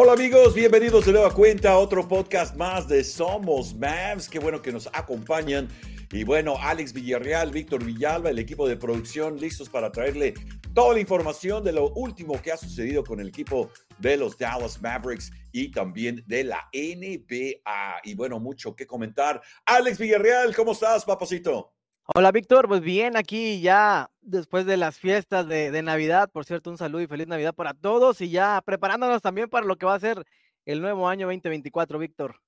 Hola amigos, bienvenidos de nueva cuenta a otro podcast más de Somos Mavs. Qué bueno que nos acompañan. Y bueno, Alex Villarreal, Víctor Villalba, el equipo de producción, listos para traerle toda la información de lo último que ha sucedido con el equipo de los Dallas Mavericks y también de la NBA. Y bueno, mucho que comentar. Alex Villarreal, ¿cómo estás, papacito? Hola Víctor, pues bien, aquí ya después de las fiestas de, Navidad, por cierto, un saludo y feliz Navidad para todos y ya preparándonos también para lo que va a ser el nuevo año 2024, Víctor.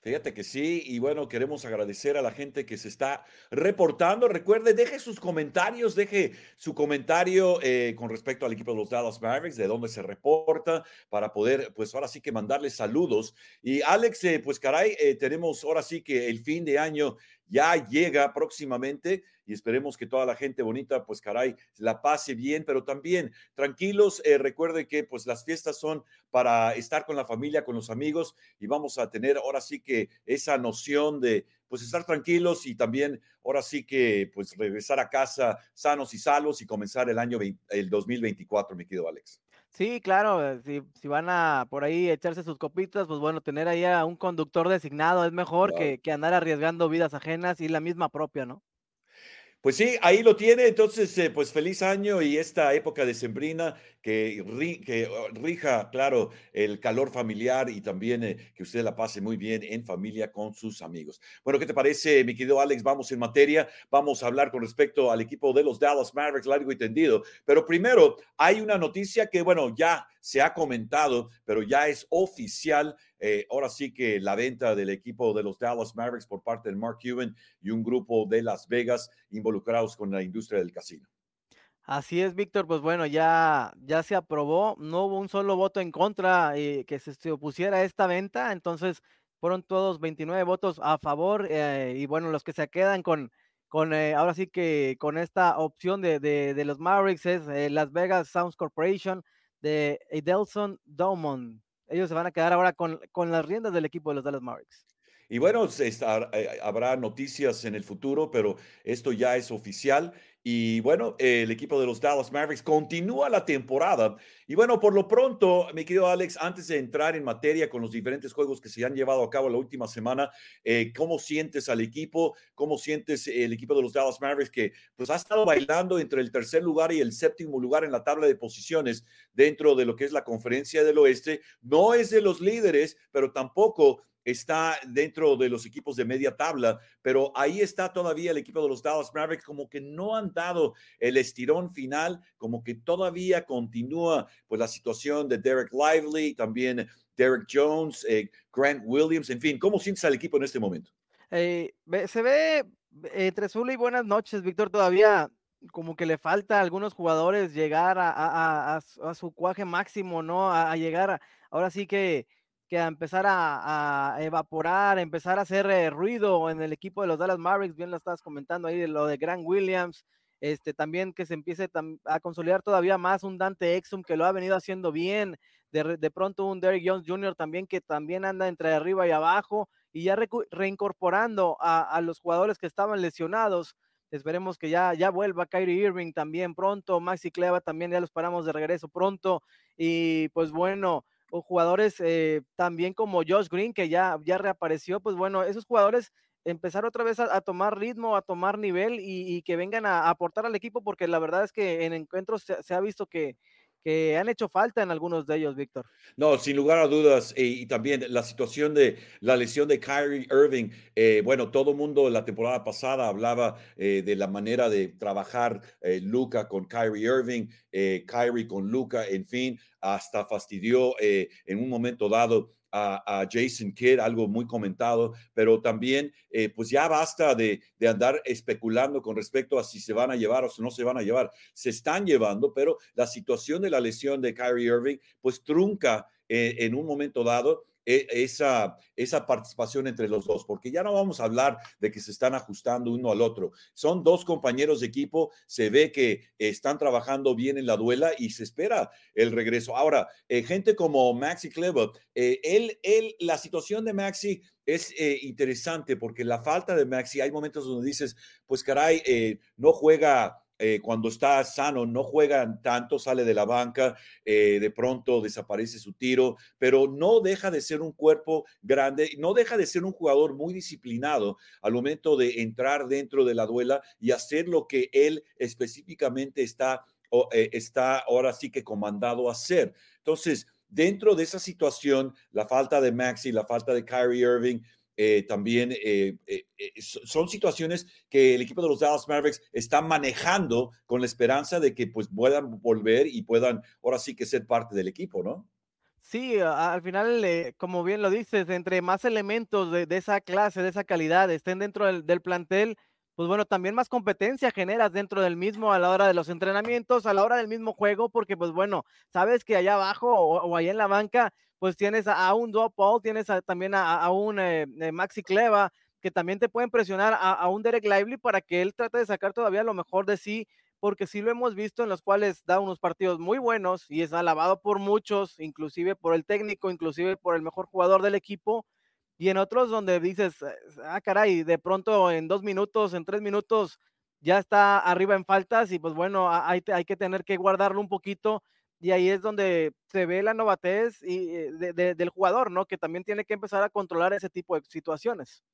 Fíjate que sí, y bueno, queremos agradecer a la gente que se está reportando. Recuerde, deje sus comentarios, deje su comentario eh, con respecto al equipo de los Dallas Mavericks, de dónde se reporta, para poder, pues ahora sí que mandarles saludos. Y Alex, eh, pues caray, eh, tenemos ahora sí que el fin de año ya llega próximamente y esperemos que toda la gente bonita, pues caray, la pase bien, pero también tranquilos, eh, recuerden que pues las fiestas son para estar con la familia, con los amigos y vamos a tener ahora sí que esa noción de pues estar tranquilos y también ahora sí que pues regresar a casa sanos y salvos y comenzar el año el 2024, mi querido Alex. Sí, claro, si, si, van a por ahí echarse sus copitas, pues bueno, tener ahí a un conductor designado es mejor que, que andar arriesgando vidas ajenas y la misma propia, ¿no? Pues sí, ahí lo tiene. Entonces, eh, pues feliz año y esta época de sembrina que, que oh, rija, claro, el calor familiar y también eh, que usted la pase muy bien en familia con sus amigos. Bueno, ¿qué te parece, mi querido Alex? Vamos en materia. Vamos a hablar con respecto al equipo de los Dallas Mavericks, largo y tendido. Pero primero, hay una noticia que, bueno, ya se ha comentado, pero ya es oficial. Eh, ahora sí que la venta del equipo de los Dallas Mavericks por parte de Mark Cuban y un grupo de Las Vegas involucrados con la industria del casino. Así es, Víctor, pues bueno, ya, ya se aprobó, no hubo un solo voto en contra eh, que se, opusiera a esta venta, entonces fueron todos 29 votos a favor eh, y bueno, los que se quedan con, con ahora sí que con esta opción de, de los Mavericks es Las Vegas Sounds Corporation, de Edelson Domon. Ellos se van a quedar ahora con, con las riendas del equipo de los Dallas Mavericks. Y bueno, eh, habrá noticias en el futuro, pero esto ya es oficial y bueno, el equipo de los Dallas Mavericks continúa la temporada. Y bueno, por lo pronto, mi querido Alex, antes de entrar en materia con los diferentes juegos que se han llevado a cabo la última semana, eh, ¿cómo sientes al equipo? ¿Cómo sientes el equipo de los Dallas Mavericks que pues ha estado bailando entre el tercer lugar y el séptimo lugar en la tabla de posiciones dentro de lo que es la conferencia del oeste? No es de los líderes, pero tampoco está dentro de los equipos de media tabla, pero ahí está todavía el equipo de los Dallas Mavericks, como que no han dado el estirón final, como que todavía continúa pues la situación de Derek Lively, también Derek Jones, eh, Grant Williams, en fin, ¿cómo sientes al equipo en este momento? Eh, se ve azul y buenas noches, Víctor, todavía como que le falta a algunos jugadores llegar a, su cuaje máximo, ¿no? A, llegar, ahora sí que que a empezar a, evaporar, empezar a hacer eh, ruido en el equipo de los Dallas Mavericks, bien lo estabas comentando ahí, de lo de Grant Williams, este, también que se empiece a consolidar todavía más un Dante Exum que lo ha venido haciendo bien, de, pronto un Derrick Jones Jr. también que también anda entre arriba y abajo, y ya reincorporando a, los jugadores que estaban lesionados, esperemos que ya, ya vuelva Kyrie Irving también pronto, Maxi Cleva también ya los paramos de regreso pronto, y pues bueno, o jugadores eh, también como Josh Green, que ya, ya reapareció, pues bueno, esos jugadores empezar otra vez a, tomar ritmo, a tomar nivel y, que vengan a, aportar al equipo, porque la verdad es que en encuentros se ha visto que, que han hecho falta en algunos de ellos, Víctor. No, sin lugar a dudas, eh, y también la situación de la lesión de Kyrie Irving. Eh, bueno, todo el mundo la temporada pasada hablaba eh, de la manera de trabajar Luca con Kyrie Irving, Kyrie con Luca, en fin, hasta fastidió en un momento dado a, Jason Kidd, algo muy comentado, pero también eh, pues ya basta de, andar especulando con respecto a si se van a llevar o si no se van a llevar. Se están llevando, pero la situación de la lesión de Kyrie Irving pues trunca eh, en un momento dado esa, esa participación entre los dos, porque ya no vamos a hablar de que se están ajustando uno al otro. Son dos compañeros de equipo, se ve que están trabajando bien en la duela y se espera el regreso. Ahora, eh, gente como Maxi Clever, eh, la situación de Maxi es eh, interesante porque la falta de Maxi, hay momentos donde dices, pues caray, no juega eh, cuando está sano no juega tanto, sale de la banca, eh, de pronto desaparece su tiro, pero no deja de ser un cuerpo grande, no deja de ser un jugador muy disciplinado al momento de entrar dentro de la duela y hacer lo que él específicamente está, está ahora sí que comandado a hacer. Entonces, dentro de esa situación, la falta de Maxi, la falta de Kyrie Irving, eh, también eh, eh, son situaciones que el equipo de los Dallas Mavericks está manejando con la esperanza de que pues puedan volver y puedan ahora sí que ser parte del equipo, ¿no? Sí, al final, como bien lo dices, entre más elementos de, esa clase, de esa calidad estén dentro del, plantel, pues bueno, también más competencia generas dentro del mismo a la hora de los entrenamientos, a la hora del mismo juego, porque pues bueno, sabes que allá abajo o, o allá en la banca, pues tienes a, un Doug Paul, tienes también a, un eh, eh, Maxi Cleva, que también te pueden presionar a, un Derek Lively para que él trate de sacar todavía lo mejor de sí, porque sí lo hemos visto en los cuales da unos partidos muy buenos y es alabado por muchos, inclusive por el técnico, inclusive por el mejor jugador del equipo, y en otros donde dices, ah, caray, de pronto en dos minutos, en tres minutos, ya está arriba en faltas y pues bueno, hay, hay que tener que guardarlo un poquito y ahí es donde se ve la novatez y, eh, del jugador, ¿no? Que también tiene que empezar a controlar ese tipo de situaciones.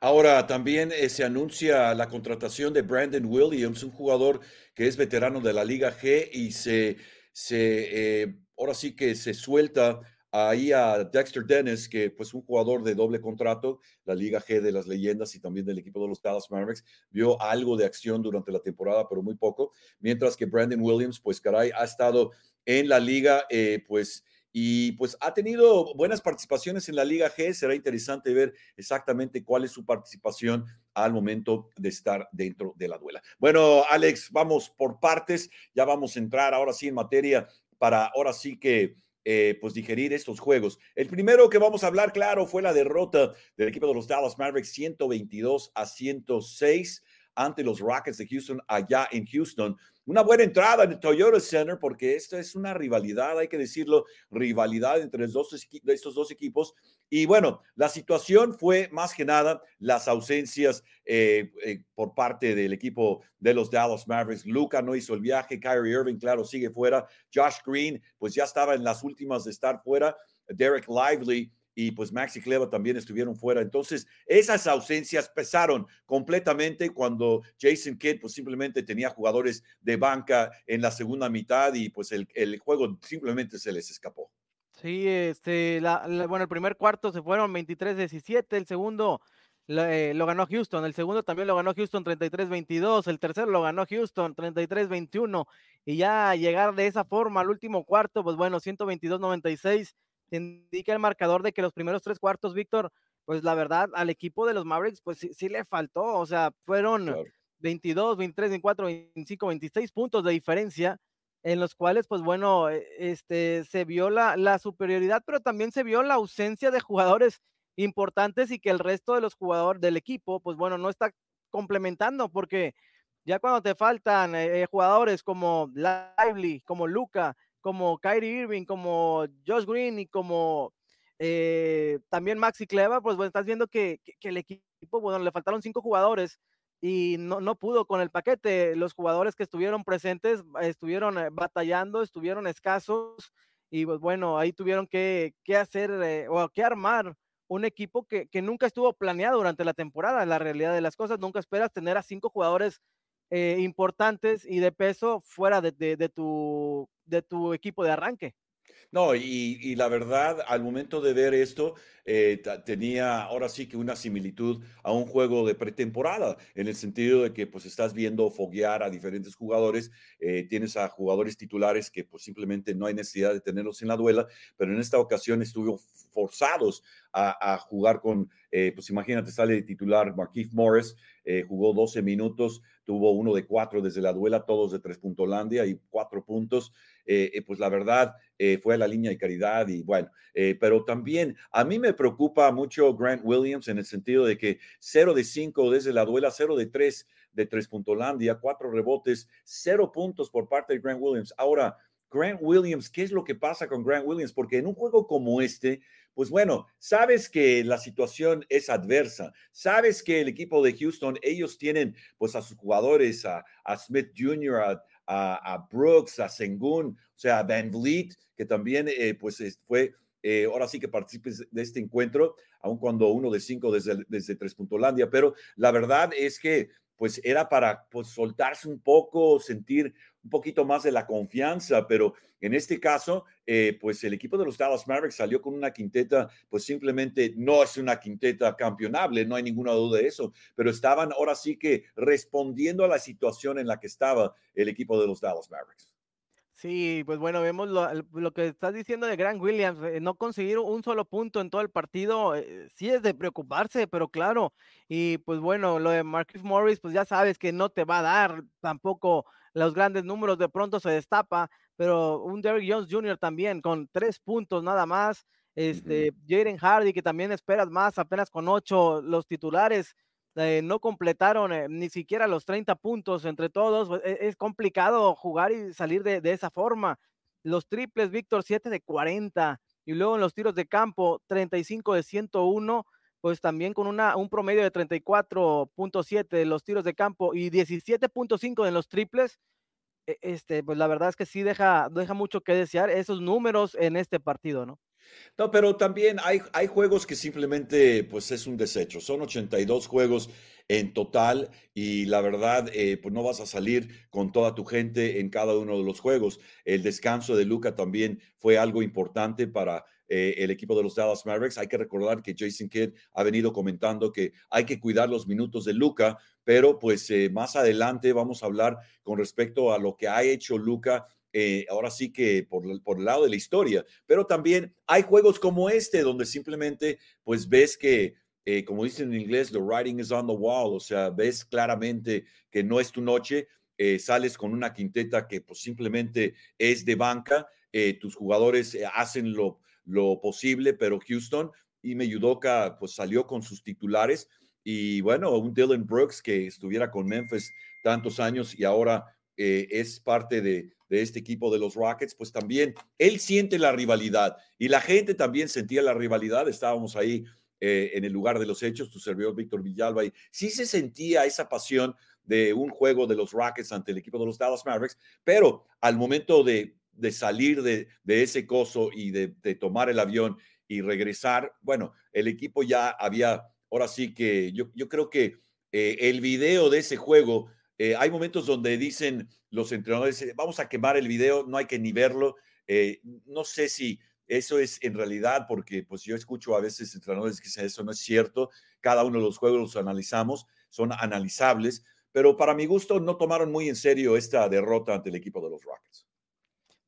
Ahora también eh, se anuncia la contratación de Brandon Williams, un jugador que es veterano de la Liga G y se, se eh, ahora sí que se suelta ahí a Dexter Dennis, que pues un jugador de doble contrato, la Liga G de las leyendas y también del equipo de los Dallas Mavericks, vio algo de acción durante la temporada, pero muy poco, mientras que Brandon Williams, pues caray, ha estado en la liga, eh, pues, y pues ha tenido buenas participaciones en la Liga G. Será interesante ver exactamente cuál es su participación al momento de estar dentro de la duela. Bueno, Alex, vamos por partes. Ya vamos a entrar ahora sí en materia para ahora sí que eh, pues digerir estos juegos. El primero que vamos a hablar, claro, fue la derrota del equipo de los Dallas Mavericks 122 a 106 ante los Rockets de Houston allá en Houston una buena entrada en el Toyota Center, porque esto es una rivalidad, hay que decirlo, rivalidad entre los dos, estos dos equipos. Y bueno, la situación fue más que nada las ausencias eh, eh, por parte del equipo de los Dallas Mavericks. Luca no hizo el viaje, Kyrie Irving, claro, sigue fuera. Josh Green, pues ya estaba en las últimas de estar fuera. Derek Lively y pues Maxi Cleva también estuvieron fuera. Entonces, esas ausencias pesaron completamente cuando Jason Kidd pues simplemente tenía jugadores de banca en la segunda mitad y pues el, juego simplemente se les escapó. Sí, este, bueno, el primer cuarto se fueron 23-17, el segundo eh, lo ganó Houston, el segundo también lo ganó Houston 33-22, el tercero lo ganó Houston 33-21 y ya llegar de esa forma al último cuarto, pues bueno, 122-96 indica el marcador de que los primeros tres cuartos, Víctor, pues la verdad, al equipo de los Mavericks, pues sí, le faltó, o sea, fueron 22, 23, 24, 25, 26 puntos de diferencia, en los cuales, pues bueno, e, este, se vio la, la superioridad, pero también se vio la ausencia de jugadores importantes y que el resto de los jugadores del equipo, pues bueno, no está complementando, porque ya cuando te faltan eh, jugadores como Lively, como Luca, como Kyrie Irving, como Josh Green y como eh, también Maxi Cleva, pues bueno, estás viendo que, el equipo, bueno, le faltaron cinco jugadores y no, no pudo con el paquete. Los jugadores que estuvieron presentes estuvieron eh, batallando, estuvieron escasos y pues bueno, ahí tuvieron que, hacer eh, o que armar un equipo que, nunca estuvo planeado durante la temporada. La realidad de las cosas, nunca esperas tener a cinco jugadores importantes y de peso fuera de, tu, de tu equipo de arranque. No, y, la verdad, al momento de ver esto, eh, tenía ahora sí que una similitud a un juego de pretemporada, en el sentido de que pues estás viendo foguear a diferentes jugadores, eh, tienes a jugadores titulares que pues simplemente no hay necesidad de tenerlos en la duela, pero en esta ocasión estuvieron forzados a, jugar con, eh, pues imagínate, sale de titular Marquise Morris, jugó 12 minutos, tuvo uno de cuatro desde la duela, todos de tres puntolandia y cuatro puntos. Eh, eh, pues la verdad eh, fue a la línea de caridad y bueno, pero también a mí me preocupa mucho Grant Williams en el sentido de que 0 de 5 desde la duela, 0 de 3 de tres puntolandia, cuatro rebotes, cero puntos por parte de Grant Williams. Ahora, Grant Williams, ¿qué es lo que pasa con Grant Williams? Porque en un juego como este, pues bueno, sabes que la situación es adversa, sabes que el equipo de Houston, ellos tienen pues a sus jugadores, a, Smith Jr., a, Brooks, a Sengun, o sea, a Van Vliet, que también eh, pues fue eh, ahora sí que participes de este encuentro, aun cuando uno de cinco desde, desde Tres Puntolandia, pero la verdad es que pues era para pues, soltarse un poco, sentir un poquito más de la confianza, pero en este caso, eh, pues el equipo de los Dallas Mavericks salió con una quinteta, pues simplemente no es una quinteta campeonable, no hay ninguna duda de eso, pero estaban ahora sí que respondiendo a la situación en la que estaba el equipo de los Dallas Mavericks. Sí, pues bueno, vemos lo, que estás diciendo de Grant Williams, eh, no conseguir un solo punto en todo el partido, eh, sí es de preocuparse, pero claro, y pues bueno, lo de Marcus Morris, pues ya sabes que no te va a dar tampoco los grandes números, de pronto se destapa, pero un Derrick Jones Jr. también con tres puntos nada más, este, Jaden Hardy, que también esperas más, apenas con ocho, los titulares, eh, no completaron eh, ni siquiera los 30 puntos entre todos. Pues, e, es, complicado jugar y salir de, esa forma. Los triples, Víctor, 7 de 40. Y luego en los tiros de campo, 35 de 101. Pues también con una, un promedio de 34.7 de los tiros de campo y 17.5 en los triples. E, este, pues la verdad es que sí deja, deja mucho que desear esos números en este partido, ¿no? No, pero también hay, hay juegos que simplemente pues es un desecho. Son 82 juegos en total y la verdad eh, pues no vas a salir con toda tu gente en cada uno de los juegos. El descanso de Luca también fue algo importante para eh, el equipo de los Dallas Mavericks. Hay que recordar que Jason Kidd ha venido comentando que hay que cuidar los minutos de Luca, pero pues eh, más adelante vamos a hablar con respecto a lo que ha hecho Luca eh, ahora sí que por, por, el lado de la historia, pero también hay juegos como este donde simplemente pues ves que, eh, como dicen en inglés, the writing is on the wall, o sea, ves claramente que no es tu noche, eh, sales con una quinteta que pues simplemente es de banca, tus jugadores hacen lo, lo posible, pero Houston y Meyudoka pues salió con sus titulares y bueno, un Dylan Brooks que estuviera con Memphis tantos años y ahora es parte de, este equipo de los Rockets, pues también él siente la rivalidad y la gente también sentía la rivalidad. Estábamos ahí eh, en el lugar de los hechos, tu servidor Víctor Villalba, y sí se sentía esa pasión de un juego de los Rockets ante el equipo de los Dallas Mavericks, pero al momento de, salir de, ese coso y de, tomar el avión y regresar, bueno, el equipo ya había, ahora sí que yo, yo creo que eh, el video de ese juego eh, hay momentos donde dicen los entrenadores, eh, vamos a quemar el video, no hay que ni verlo. Eh, no sé si eso es en realidad, porque pues yo escucho a veces entrenadores que dicen eso no es cierto. Cada uno de los juegos los analizamos, son analizables, pero para mi gusto no tomaron muy en serio esta derrota ante el equipo de los Rockets.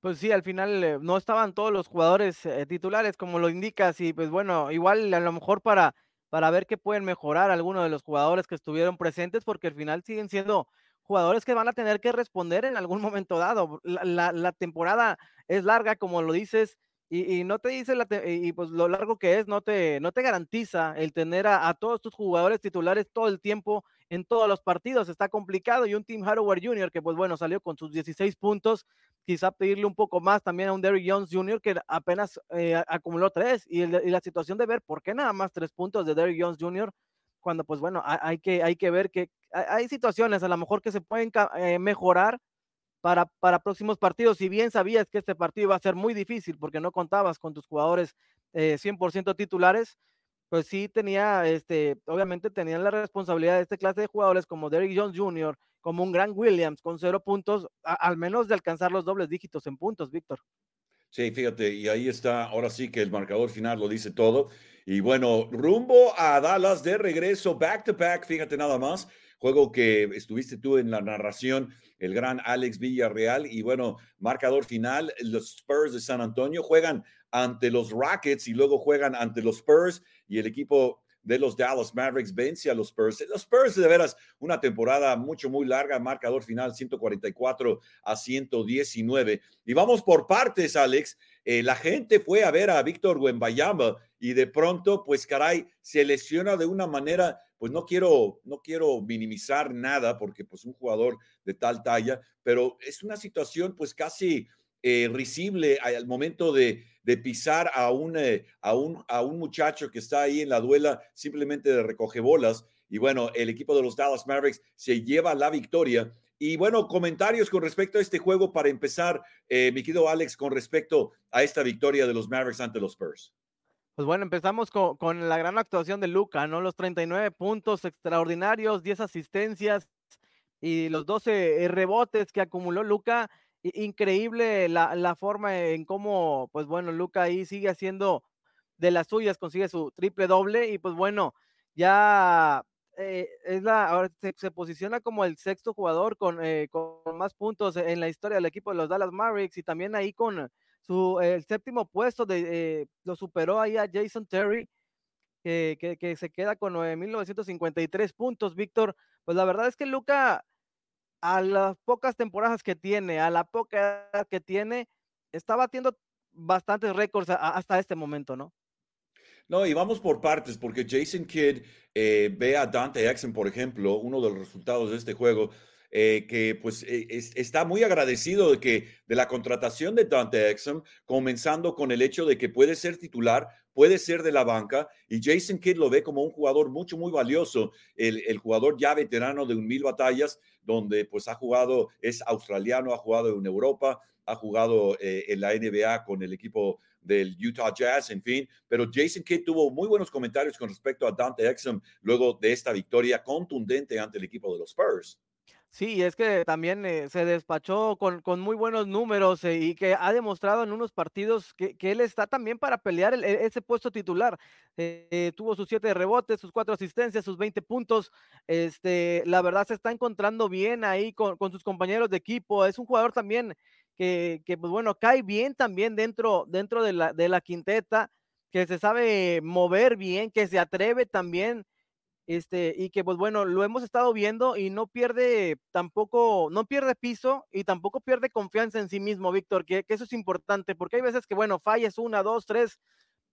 Pues sí, al final no estaban todos los jugadores titulares, como lo indicas, y pues bueno, igual a lo mejor para, para ver qué pueden mejorar algunos de los jugadores que estuvieron presentes, porque al final siguen siendo jugadores que van a tener que responder en algún momento dado. La, temporada es larga, como lo dices, y, no te dice, la y pues lo largo que es, no te, no te garantiza el tener a, todos tus jugadores titulares todo el tiempo en todos los partidos. Está complicado. Y un Team Hardware Jr., que pues bueno, salió con sus 16 puntos, quizá pedirle un poco más también a un Derrick Jones Jr., que apenas eh, acumuló tres. Y, y, la situación de ver por qué nada más tres puntos de Derrick Jones Jr., cuando pues bueno, hay que, hay que ver que hay situaciones a lo mejor que se pueden eh, mejorar para, para próximos partidos. Si bien sabías que este partido iba a ser muy difícil porque no contabas con tus jugadores 100% eh, titulares, pues sí tenía, este, obviamente tenían la responsabilidad de este clase de jugadores como Derrick Jones Jr., como un Grant Williams con cero puntos, al menos de alcanzar los dobles dígitos en puntos, Víctor. Sí, fíjate, y ahí está, ahora sí que el marcador final lo dice todo. Y bueno, rumbo a Dallas de regreso, back to back, fíjate nada más, juego que estuviste tú en la narración, el gran Alex Villarreal. Y bueno, marcador final, los Spurs de San Antonio juegan ante los Rockets y luego juegan ante los Spurs y el equipo de los Dallas Mavericks vence a los Spurs. Los Spurs, de veras, una temporada mucho, muy larga, marcador final 144 a 119. Y vamos por partes, Alex. Eh, la gente fue a ver a Víctor Wembayama y de pronto, pues caray, se lesiona de una manera, pues no quiero, no quiero minimizar nada porque pues un jugador de tal talla, pero es una situación pues casi eh, risible al momento de, pisar a un, eh, a, un, a un muchacho que está ahí en la duela simplemente de recoge bolas. Y bueno, el equipo de los Dallas Mavericks se lleva la victoria. Y bueno, comentarios con respecto a este juego para empezar, eh, mi querido Alex, con respecto a esta victoria de los Mavericks ante los Spurs. Pues bueno, empezamos con, con la gran actuación de Luca, ¿no? Los 39 puntos extraordinarios, 10 asistencias y los 12 rebotes que acumuló Luca increíble la, la, forma en cómo, pues bueno, Luca ahí sigue haciendo de las suyas, consigue su triple doble y pues bueno, ya eh, es la, ahora se, posiciona como el sexto jugador con, eh, con, más puntos en la historia del equipo de los Dallas Mavericks y también ahí con su el séptimo puesto de, eh, lo superó ahí a Jason Terry. Que, que, se queda con 9.953 puntos, Víctor. Pues la verdad es que Luca a las pocas temporadas que tiene, a la poca edad que tiene, está batiendo bastantes récords hasta este momento, ¿no? No, y vamos por partes, porque Jason Kidd eh, ve a Dante Exum, por ejemplo, uno de los resultados de este juego, eh, que pues eh, está muy agradecido de que de la contratación de Dante Exum, comenzando con el hecho de que puede ser titular, puede ser de la banca, y Jason Kidd lo ve como un jugador mucho, muy valioso, el, el jugador ya veterano de un mil batallas, donde pues ha jugado, es australiano, ha jugado en Europa, ha jugado eh, en la NBA con el equipo del Utah Jazz, en fin, pero Jason Kidd tuvo muy buenos comentarios con respecto a Dante Exum luego de esta victoria contundente ante el equipo de los Spurs. Sí, es que también eh, se despachó con, con, muy buenos números eh, y que ha demostrado en unos partidos que, que él está también para pelear e, ese puesto titular. Eh, tuvo sus siete rebotes, sus cuatro asistencias, sus 20 puntos. Este, la verdad se está encontrando bien ahí con, con sus compañeros de equipo. Es un jugador también que, que, pues bueno, cae bien también dentro, dentro de, la, de la quinteta, que se sabe mover bien, que se atreve también este, y que pues bueno, lo hemos estado viendo y no pierde tampoco, no pierde piso y tampoco pierde confianza en sí mismo, Víctor, que, eso es importante, porque hay veces que bueno, fallas una, dos, tres,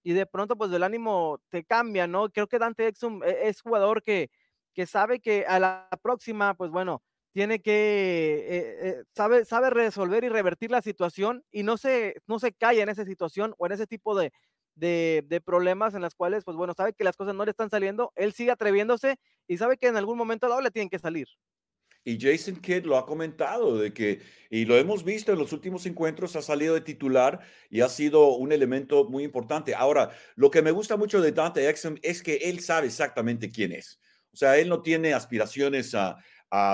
y de pronto pues el ánimo te cambia, ¿no? Creo que Dante Exum e, es jugador que, que sabe que a la próxima, pues bueno, tiene que, eh, eh, sabe, sabe resolver y revertir la situación y no se, no se calla en esa situación o en ese tipo de, de, problemas en las cuales, pues bueno, sabe que las cosas no le están saliendo, él sigue atreviéndose y sabe que en algún momento dado le tienen que salir. Y Jason Kidd lo ha comentado de que, y lo hemos visto en los últimos encuentros, ha salido de titular y ha sido un elemento muy importante. Ahora, lo que me gusta mucho de Dante Exum es que él sabe exactamente quién es. O sea, él no tiene aspiraciones a,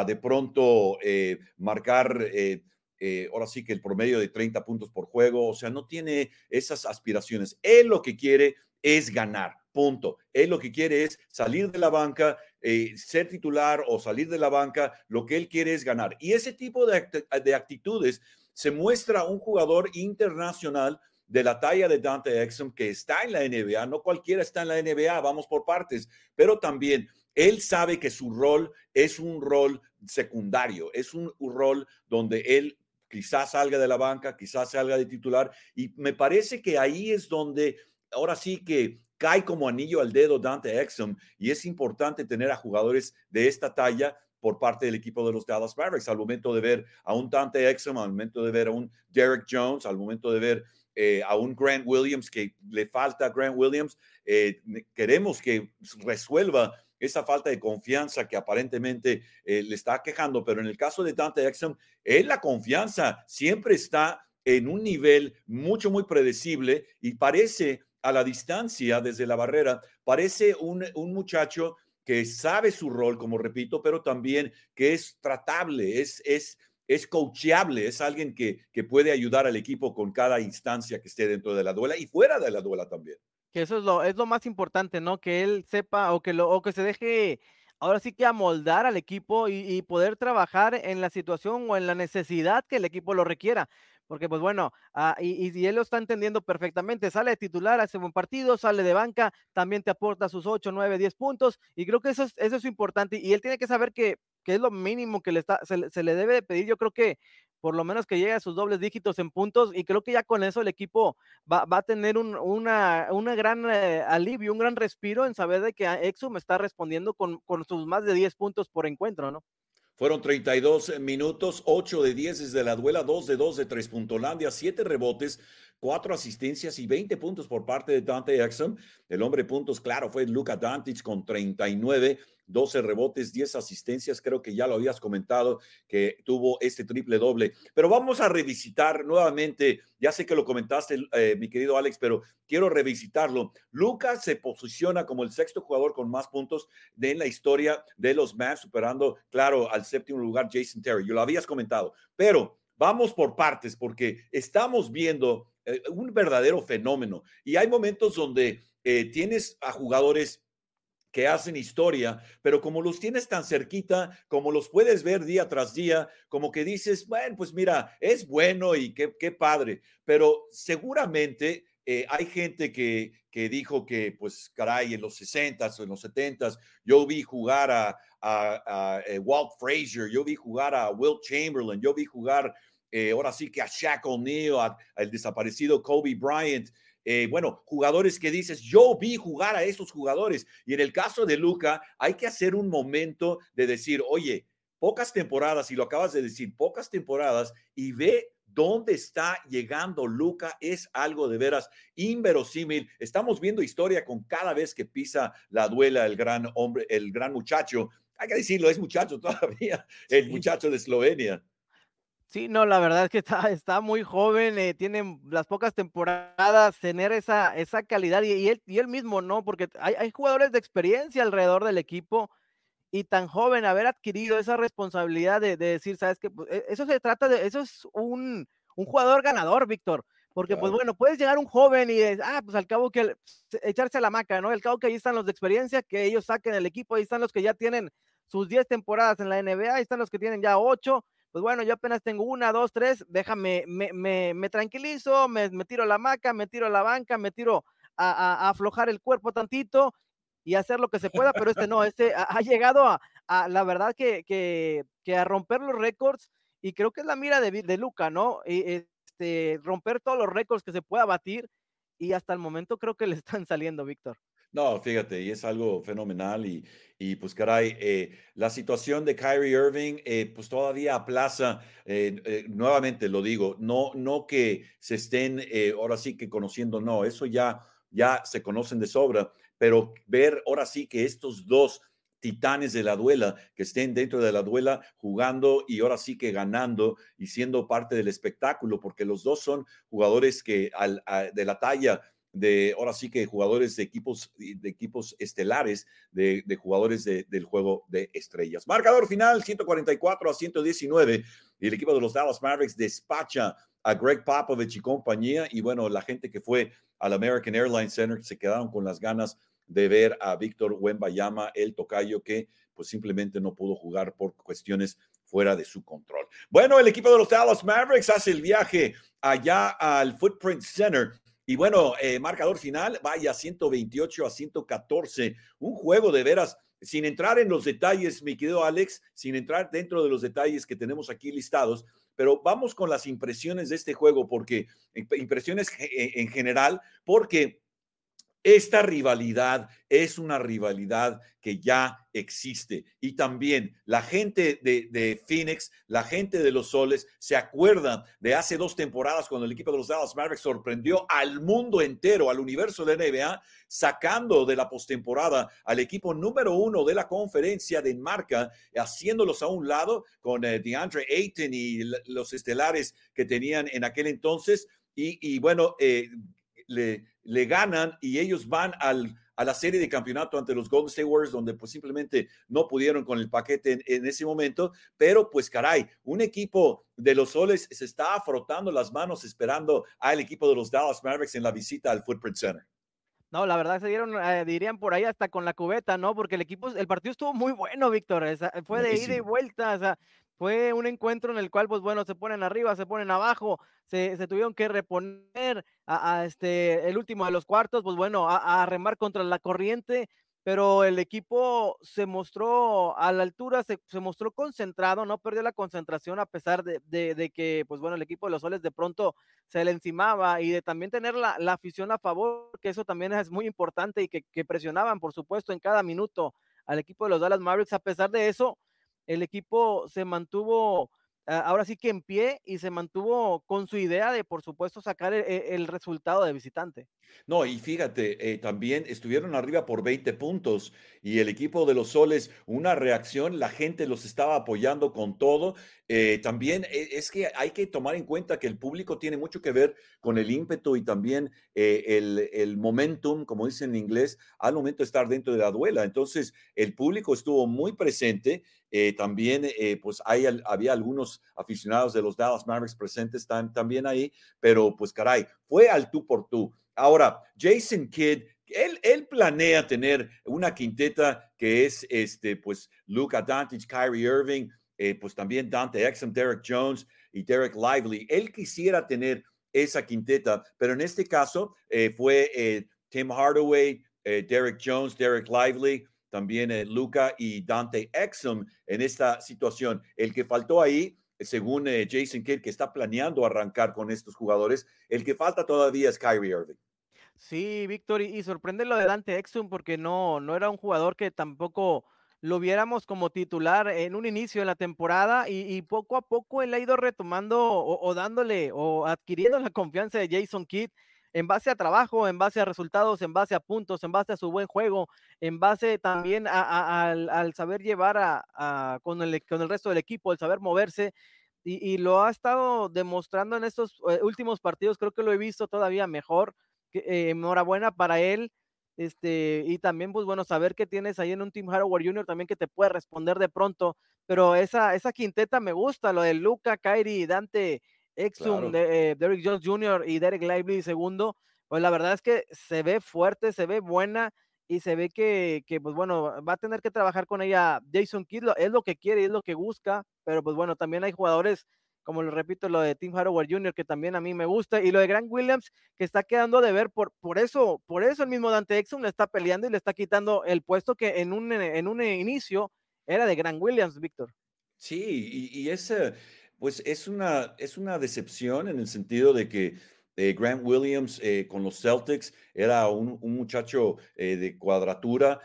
de pronto eh, marcar eh, eh, ahora sí que el promedio de 30 puntos por juego, o sea, no tiene esas aspiraciones. Él lo que quiere es ganar, punto. Él lo que quiere es salir de la banca, eh, ser titular o salir de la banca, lo que él quiere es ganar. Y ese tipo de, de actitudes se muestra un jugador internacional de la talla de Dante Exum que está en la NBA, no cualquiera está en la NBA, vamos por partes, pero también él sabe que su rol es un rol secundario, es un, rol donde él quizás salga de la banca, quizás salga de titular. Y me parece que ahí es donde ahora sí que cae como anillo al dedo Dante Exum y es importante tener a jugadores de esta talla por parte del equipo de los Dallas Mavericks al momento de ver a un Dante Exum, al momento de ver a un Derek Jones, al momento de ver eh, a un Grant Williams que le falta a Grant Williams. Eh, queremos que resuelva esa falta de confianza que aparentemente eh, le está quejando, pero en el caso de Dante Exum, él la confianza siempre está en un nivel mucho, muy predecible y parece a la distancia desde la barrera, parece un, un muchacho que sabe su rol, como repito, pero también que es tratable, es, es, es coachable, es alguien que, que puede ayudar al equipo con cada instancia que esté dentro de la duela y fuera de la duela también que eso es lo, es lo más importante, ¿no? Que él sepa o que, lo, o que se deje ahora sí que amoldar al equipo y, poder trabajar en la situación o en la necesidad que el equipo lo requiera. Porque, pues bueno, ah, y, él lo está entendiendo perfectamente. Sale de titular, hace buen partido, sale de banca, también te aporta sus 8, 9, 10 puntos. Y creo que eso es, eso es importante. Y él tiene que saber que, que es lo mínimo que le está, se, le debe pedir. Yo creo que por lo menos que llegue a sus dobles dígitos en puntos y creo que ya con eso el equipo va, a tener un una, una, gran eh, alivio, un gran respiro en saber de que Exum está respondiendo con, con sus más de 10 puntos por encuentro, ¿no? Fueron 32 minutos, 8 de 10 desde la duela, 2 de 2 de 3 Puntolandia, 7 rebotes, cuatro asistencias y 20 puntos por parte de Dante Exum. El hombre de puntos, claro, fue Luca Dantic con 39 12 rebotes, 10 asistencias, creo que ya lo habías comentado, que tuvo este triple doble. Pero vamos a revisitar nuevamente, ya sé que lo comentaste, eh, mi querido Alex, pero quiero revisitarlo. Lucas se posiciona como el sexto jugador con más puntos de en la historia de los Mavs, superando, claro, al séptimo lugar Jason Terry. Yo lo habías comentado, pero vamos por partes porque estamos viendo eh, un verdadero fenómeno. Y hay momentos donde eh, tienes a jugadores que hacen historia, pero como los tienes tan cerquita, como los puedes ver día tras día, como que dices, bueno, pues mira, es bueno y qué, padre, pero seguramente eh, hay gente que, que dijo que, pues, caray, en los 60s o en los 70s, yo vi jugar a, a, eh, Walt Frazier, yo vi jugar a Will Chamberlain, yo vi jugar, eh, ahora sí que a Shaq O'Neal, al desaparecido Kobe Bryant. Eh, bueno, jugadores que dices, yo vi jugar a esos jugadores. Y en el caso de Luca, hay que hacer un momento de decir, oye, pocas temporadas, y lo acabas de decir, pocas temporadas, y ve dónde está llegando Luca es algo de veras inverosímil. Estamos viendo historia con cada vez que pisa la duela el gran hombre, el gran muchacho. Hay que decirlo, es muchacho todavía, el muchacho de Eslovenia. Sí, no, la verdad es que está, está muy joven, eh, tiene las pocas temporadas, tener esa, esa calidad y, él, y él mismo, ¿no? Porque hay, hay, jugadores de experiencia alrededor del equipo y tan joven haber adquirido esa responsabilidad de, de decir, ¿sabes qué? Pues, e, eso se trata de, eso es un, un jugador ganador, Víctor. Porque, pues, claro. pues bueno, puedes llegar un joven y, ah, pues al cabo que echarse a la maca, ¿no? Al cabo que ahí están los de experiencia, que ellos saquen el equipo, ahí están los que ya tienen sus 10 temporadas en la NBA, ahí están los que tienen ya 8 pues bueno, yo apenas tengo una, dos, tres, déjame, me, me, me tranquilizo, me, me, tiro a la hamaca, me tiro a la banca, me tiro a, aflojar el cuerpo tantito y hacer lo que se pueda, pero este no, este ha, llegado a, la verdad que, que, que, a romper los récords y creo que es la mira de, de Luca, ¿no? Y, este, romper todos los récords que se pueda batir y hasta el momento creo que le están saliendo, Víctor. No, fíjate, y es algo fenomenal y, y pues caray, eh, la situación de Kyrie Irving eh, pues todavía aplaza, eh, eh, nuevamente lo digo, no, no que se estén eh, ahora sí que conociendo, no, eso ya, ya se conocen de sobra, pero ver ahora sí que estos dos titanes de la duela, que estén dentro de la duela jugando y ahora sí que ganando y siendo parte del espectáculo, porque los dos son jugadores que al, de la talla de ahora sí que jugadores de equipos, de equipos estelares, de, de jugadores de, del juego de estrellas. Marcador final 144 a 119 y el equipo de los Dallas Mavericks despacha a Greg Popovich y compañía y bueno, la gente que fue al American Airlines Center se quedaron con las ganas de ver a Víctor Wembayama, el tocayo que pues simplemente no pudo jugar por cuestiones fuera de su control. Bueno, el equipo de los Dallas Mavericks hace el viaje allá al Footprint Center y bueno, eh, marcador final, vaya 128 a 114. Un juego de veras, sin entrar en los detalles, mi querido Alex, sin entrar dentro de los detalles que tenemos aquí listados, pero vamos con las impresiones de este juego, porque impresiones en general, porque esta rivalidad es una rivalidad que ya existe. Y también la gente de, Phoenix, la gente de los Soles, se acuerda de hace dos temporadas cuando el equipo de los Dallas Mavericks sorprendió al mundo entero, al universo de NBA, sacando de la postemporada al equipo número uno de la conferencia de marca, haciéndolos a un lado con eh, DeAndre Ayton y los estelares que tenían en aquel entonces. Y, y bueno, eh, le, le, ganan y ellos van al, a la serie de campeonato ante los Golden State Warriors, donde pues simplemente no pudieron con el paquete en, en, ese momento, pero pues caray, un equipo de los soles se está frotando las manos esperando al equipo de los Dallas Mavericks en la visita al Footprint Center. No, la verdad se dieron, eh, dirían por ahí hasta con la cubeta, ¿no? Porque el equipo, el partido estuvo muy bueno, Víctor. Fue de Buenísimo. ida y vuelta, o sea, fue un encuentro en el cual, pues bueno, se ponen arriba, se ponen abajo, se, tuvieron que reponer a, este, el último de los cuartos, pues bueno, a, remar contra la corriente, pero el equipo se mostró a la altura, se, mostró concentrado, no perdió la concentración a pesar de, de, que, pues bueno, el equipo de los soles de pronto se le encimaba y de también tener la, la afición a favor, que eso también es muy importante y que presionaban, por supuesto, en cada minuto al equipo de los Dallas Mavericks, a pesar de eso, el equipo se mantuvo ahora sí que en pie y se mantuvo con su idea de, por supuesto, sacar e, e, el, resultado de visitante. No, y fíjate, eh, también estuvieron arriba por 20 puntos y el equipo de los Soles, una reacción, la gente los estaba apoyando con todo. Eh, también eh, es que hay que tomar en cuenta que el público tiene mucho que ver con el ímpetu y también el, el, momentum, como dicen en inglés, al momento de estar dentro de la duela. Entonces, el público estuvo muy presente eh, también, eh, pues hay, había algunos aficionados de los Dallas Mavericks presentes también ahí, pero pues caray, fue al tú por tú. Ahora, Jason Kidd, él, él, planea tener una quinteta que es, este, pues, Luca Doncic, Kyrie Irving, eh, pues también Dante Exum, Derek Jones y Derek Lively. Él quisiera tener esa quinteta, pero en este caso fue Tim Hardaway, Derek Jones, Derek Lively, también eh, Luca y Dante Exum en esta situación. El que faltó ahí, según eh, Jason Kidd, que está planeando arrancar con estos jugadores, el que falta todavía es Kyrie Irving. Sí, Víctor, y, sorprende lo de Dante Exum porque no, no era un jugador que tampoco lo viéramos como titular en un inicio de la temporada y, poco a poco él ha ido retomando o, dándole o adquiriendo la confianza de Jason Kidd en base a trabajo, en base a resultados, en base a puntos, en base a su buen juego, en base también al, saber llevar a, con, el, con el resto del equipo, el saber moverse. Y, lo ha estado demostrando en estos eh, últimos partidos, creo que lo he visto todavía mejor. Eh, enhorabuena para él. Este, y también, pues bueno, saber que tienes ahí en un Team Hardware Junior también que te puede responder de pronto. Pero esa, esa quinteta me gusta, lo de Luca, Kairi, Dante, Exum, de, eh, Derek Jones Jr. y Derek Lively segundo, pues la verdad es que se ve fuerte, se ve buena y se ve que, pues bueno, va a tener que trabajar con ella Jason Kidd, es lo que quiere es lo que busca, pero pues bueno, también hay jugadores, como lo repito, lo de Tim Hardaway Jr., que también a mí me gusta, y lo de Grant Williams, que está quedando de ver, por, por eso, por eso el mismo Dante Exum le está peleando y le está quitando el puesto que en un, en un inicio era de Grant Williams, Víctor. Sí, y, y ese pues es una, es una decepción en el sentido de que eh, Grant Williams eh, con los Celtics era un, muchacho eh, de cuadratura,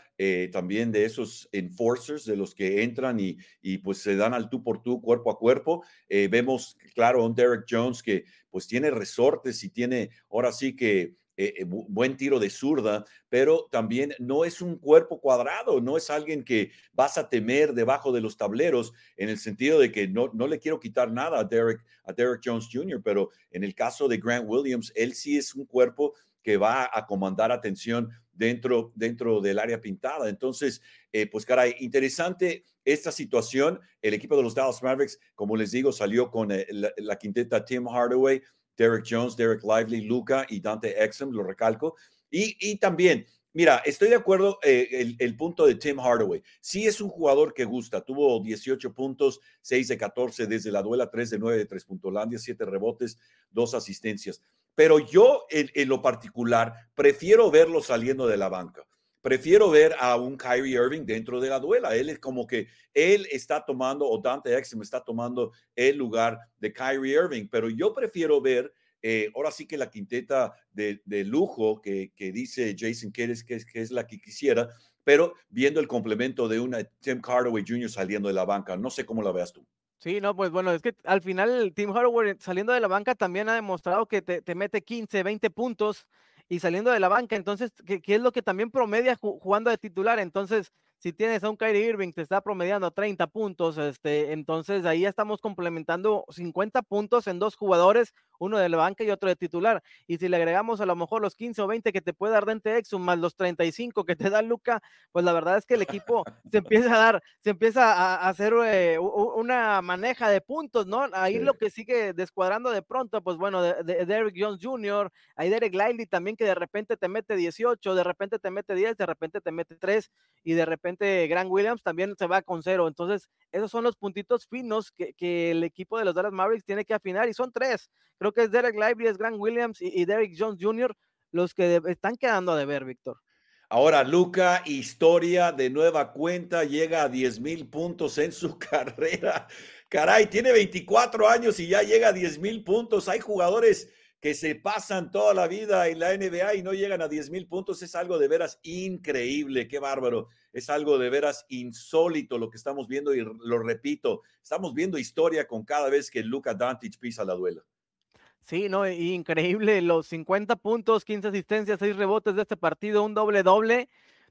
también de esos enforcers, de los que entran y, y, pues se dan al tú por tú, cuerpo a cuerpo. vemos, claro, un Derek Jones que pues tiene resortes y tiene ahora sí que eh, eh, buen tiro de zurda, pero también no es un cuerpo cuadrado, no es alguien que vas a temer debajo de los tableros en el sentido de que no, no le quiero quitar nada a Derek, a Derek Jones Jr., pero en el caso de Grant Williams, él sí es un cuerpo que va a comandar atención dentro, dentro del área pintada. Entonces, eh, pues caray, interesante esta situación. El equipo de los Dallas Mavericks, como les digo, salió con la, la, quinteta Tim Hardaway, Derek Jones, Derek Lively, Luca y Dante Exum, lo recalco. Y, también, mira, estoy de acuerdo eh, el, el, punto de Tim Hardaway. Sí es un jugador que gusta. Tuvo 18 puntos, 6 de 14 desde la duela, 3 de 9 de 3 Puntolandia, 7 rebotes, 2 asistencias. Pero yo, en lo particular, prefiero verlo saliendo de la banca prefiero ver a un Kyrie Irving dentro de la duela. Él es como que él está tomando, o Dante Exum está tomando el lugar de Kyrie Irving, pero yo prefiero ver, eh, ahora sí que la quinteta de, lujo que, dice Jason Kidd que es, que es la que quisiera, pero viendo el complemento de una Tim Hardaway Jr. saliendo de la banca. No sé cómo la veas tú. Sí, no, pues bueno, es que al final Tim Hardaway saliendo de la banca también ha demostrado que te, te mete 15, 20 puntos y saliendo de la banca, entonces, ¿qué, es lo que también promedia jugando de titular? Entonces, si tienes a un Kyrie Irving, te está promediando 30 puntos, este, entonces ahí estamos complementando 50 puntos en dos jugadores, uno de la banca y otro de titular. Y si le agregamos a lo mejor los 15 o 20 que te puede dar Dente Exum, más los 35 que te da Luca, pues la verdad es que el equipo se empieza a dar, se empieza a, hacer eh, una maneja de puntos, ¿no? Ahí lo que sigue descuadrando de pronto, pues bueno, de, Derek Jones Jr., hay Derek Lively también que de repente te mete 18, de repente te mete 10, de repente te mete 3 y de repente Grant Williams también se va con cero. Entonces, esos son los puntitos finos que, el equipo de los Dallas Mavericks tiene que afinar y son tres. Creo que es Derek Lively, es Grant Williams y, Derek Jones Jr. los que están quedando de ver, Víctor. Ahora, Luca, historia de nueva cuenta, llega a 10 mil puntos en su carrera. Caray, tiene 24 años y ya llega a 10 mil puntos. Hay jugadores que se pasan toda la vida en la NBA y no llegan a 10 mil puntos. Es algo de veras increíble. Qué bárbaro es algo de veras insólito lo que estamos viendo y lo repito, estamos viendo historia con cada vez que Luka Doncic pisa la duela. Sí, no, increíble, los 50 puntos, 15 asistencias, 6 rebotes de este partido, un doble doble.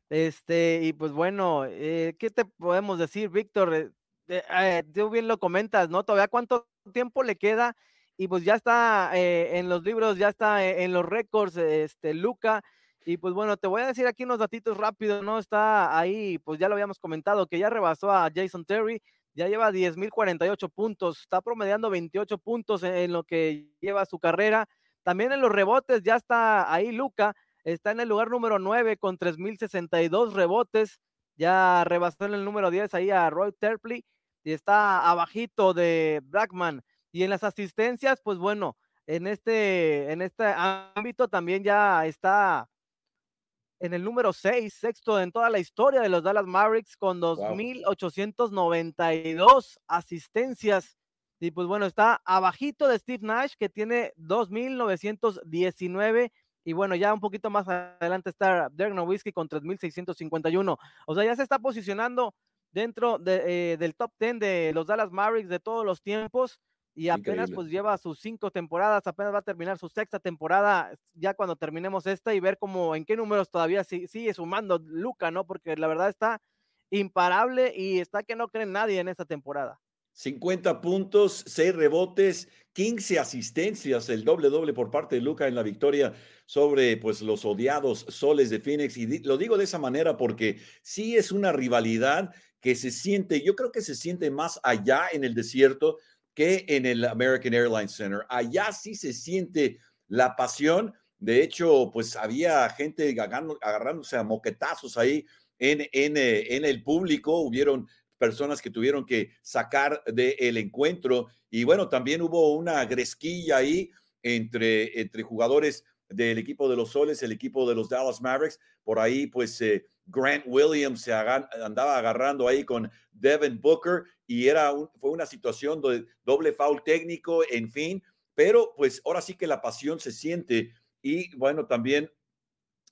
Este, y pues bueno, eh, ¿qué te podemos decir, Víctor? Eh, eh, tú bien lo comentas, ¿no? Todavía cuánto tiempo le queda y pues ya está en los libros, ya está en los récords, este, Luca. Y pues bueno, te voy a decir aquí unos datitos rápidos, ¿no? Está ahí, pues ya lo habíamos comentado, que ya rebasó a Jason Terry, ya lleva 10.048 puntos, está promediando 28 puntos en, lo que lleva su carrera. También en los rebotes ya está ahí Luca, está en el lugar número 9 con 3.062 rebotes, ya rebasó en el número 10 ahí a Roy Terpley y está abajito de Blackman. Y en las asistencias, pues bueno, en este, en este ámbito también ya está en el número 6, sexto en toda la historia de los Dallas Mavericks con 2.892 asistencias. Y pues bueno, está abajito de Steve Nash que tiene 2.919 y bueno, ya un poquito más adelante está Dirk Nowitzki con 3.651. O sea, ya se está posicionando dentro de, eh, del top 10 de los Dallas Mavericks de todos los tiempos y apenas pues lleva sus cinco temporadas, apenas va a terminar su sexta temporada ya cuando terminemos esta y ver cómo en qué números todavía sigue sumando Luca, ¿no? Porque la verdad está imparable y está que no cree nadie en esta temporada. 50 puntos, 6 rebotes, 15 asistencias, el doble doble por parte de Luca en la victoria sobre pues los odiados soles de Phoenix. Y lo digo de esa manera porque sí es una rivalidad que se siente, yo creo que se siente más allá en el desierto que en el American Airlines Center. Allá sí se siente la pasión. De hecho, pues había gente agarrándose a moquetazos ahí en, en, eh, en el público. Hubieron personas que tuvieron que sacar del encuentro. Y bueno, también hubo una gresquilla ahí entre, entre jugadores del equipo de los Soles, el equipo de los Dallas Mavericks. Por ahí, pues eh, Grant Williams se andaba agarrando ahí con Devin Booker y era fue una situación de doble foul técnico, en fin, pero pues ahora sí que la pasión se siente y bueno, también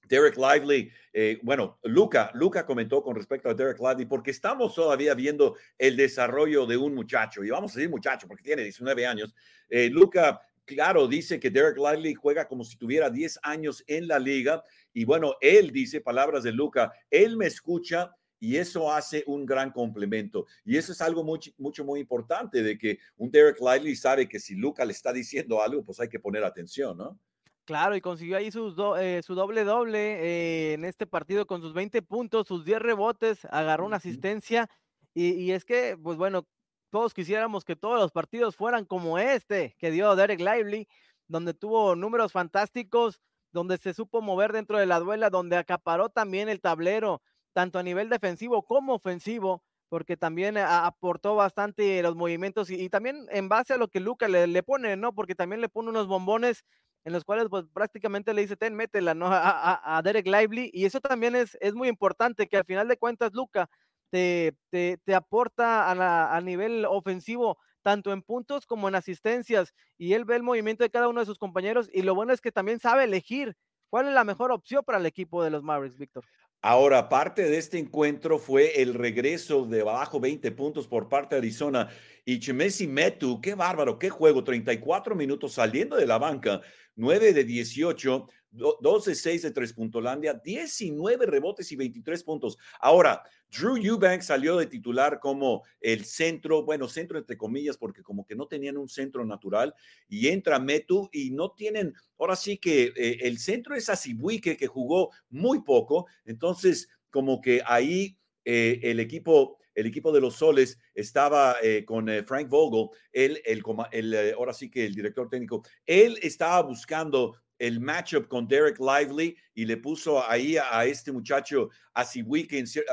Derek Lively, eh, bueno, Luca, Luca comentó con respecto a Derek Lively, porque estamos todavía viendo el desarrollo de un muchacho, y vamos a decir muchacho, porque tiene 19 años. Eh, Luca, claro, dice que Derek Lively juega como si tuviera 10 años en la liga, y bueno, él dice, palabras de Luca, él me escucha y eso hace un gran complemento. Y eso es algo mucho, mucho, muy importante, de que un Derek Lively sabe que si Luca le está diciendo algo, pues hay que poner atención, ¿no? Claro, y consiguió ahí sus eh, su doble doble eh, en este partido con sus 20 puntos, sus 10 rebotes, agarró una asistencia. Y, y, es que, pues bueno, todos quisiéramos que todos los partidos fueran como este que dio Derek Lively, donde tuvo números fantásticos, donde se supo mover dentro de la duela, donde acaparó también el tablero, tanto a nivel defensivo como ofensivo, porque también aportó bastante los movimientos y, también en base a lo que Luca le, pone, ¿no? Porque también le pone unos bombones en los cuales pues prácticamente le dice, ten, métela, ¿no? A, Derek Lively. Y eso también es, es muy importante, que al final de cuentas, Luca te, te, aporta a, a nivel ofensivo, tanto en puntos como en asistencias. Y él ve el movimiento de cada uno de sus compañeros. Y lo bueno es que también sabe elegir cuál es la mejor opción para el equipo de los Mavericks, Víctor. Ahora, parte de este encuentro fue el regreso de abajo 20 puntos por parte de Arizona. Y Chimesi Metu, qué bárbaro, qué juego, 34 minutos saliendo de la banca, 9 de 18, 12 6 de 3 Puntolandia, 19 rebotes y 23 puntos. Ahora, Drew Eubanks salió de titular como el centro, bueno, centro entre comillas, porque como que no tenían un centro natural, y entra Metu y no tienen, ahora sí que eh, el centro es Asibuike, que jugó muy poco, entonces como que ahí eh, el equipo el equipo de los Soles estaba eh, con Frank Vogel, él, el, el, ahora sí que el director técnico, él estaba buscando el matchup con Derek Lively y le puso ahí a, este muchacho, a